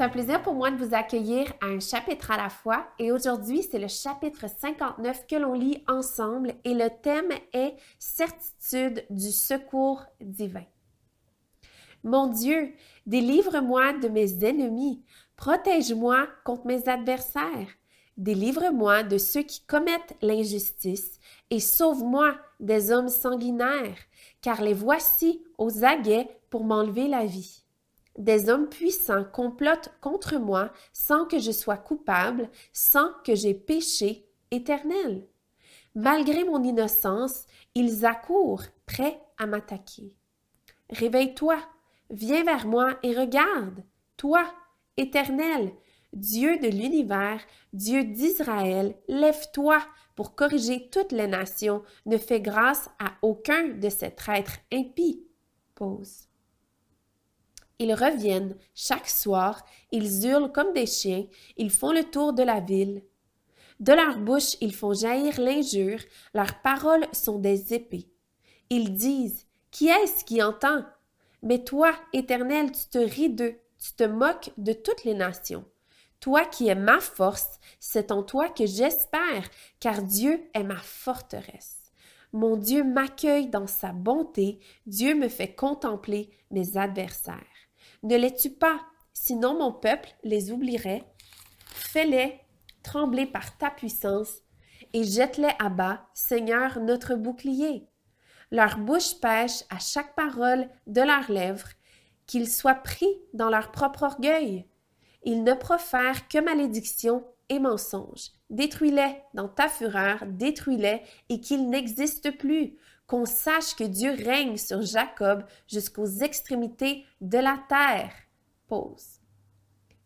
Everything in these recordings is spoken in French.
C'est un plaisir pour moi de vous accueillir à un chapitre à la fois et aujourd'hui c'est le chapitre 59 que l'on lit ensemble et le thème est Certitude du secours divin. Mon Dieu, délivre-moi de mes ennemis, protège-moi contre mes adversaires, délivre-moi de ceux qui commettent l'injustice et sauve-moi des hommes sanguinaires, car les voici aux aguets pour m'enlever la vie. Des hommes puissants complotent contre moi sans que je sois coupable, sans que j'aie péché éternel. Malgré mon innocence, ils accourent, prêts à m'attaquer. Réveille-toi, viens vers moi et regarde, toi, éternel, Dieu de l'univers, Dieu d'Israël, lève-toi pour corriger toutes les nations, ne fais grâce à aucun de ces traîtres impies. Pause. Ils reviennent chaque soir, ils hurlent comme des chiens, ils font le tour de la ville. De leur bouche, ils font jaillir l'injure, leurs paroles sont des épées. Ils disent Qui est-ce qui entend? Mais toi, Éternel, tu te ris d'eux, tu te moques de toutes les nations. Toi qui es ma force, c'est en toi que j'espère, car Dieu est ma forteresse. Mon Dieu m'accueille dans sa bonté, Dieu me fait contempler mes adversaires. Ne les-tu pas, sinon mon peuple les oublierait. Fais-les trembler par ta puissance et jette-les à bas, Seigneur notre bouclier. Leur bouche pêche à chaque parole de leurs lèvres, qu'ils soient pris dans leur propre orgueil. Ils ne profèrent que malédiction et mensonges. Détruis-les dans ta fureur, détruis-les et qu'ils n'existent plus, qu'on sache que Dieu règne sur Jacob jusqu'aux extrémités de la terre. Pause.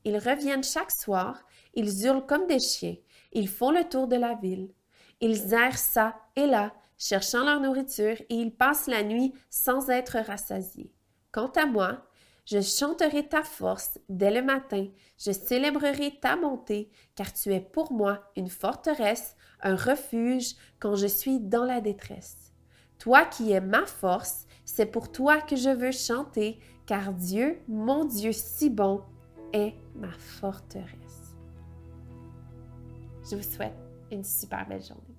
Ils reviennent chaque soir, ils hurlent comme des chiens, ils font le tour de la ville. Ils errent ça et là, cherchant leur nourriture, et ils passent la nuit sans être rassasiés. Quant à moi, je chanterai ta force dès le matin, je célébrerai ta bonté, car tu es pour moi une forteresse, un refuge quand je suis dans la détresse. Toi qui es ma force, c'est pour toi que je veux chanter, car Dieu, mon Dieu si bon, est ma forteresse. Je vous souhaite une super belle journée.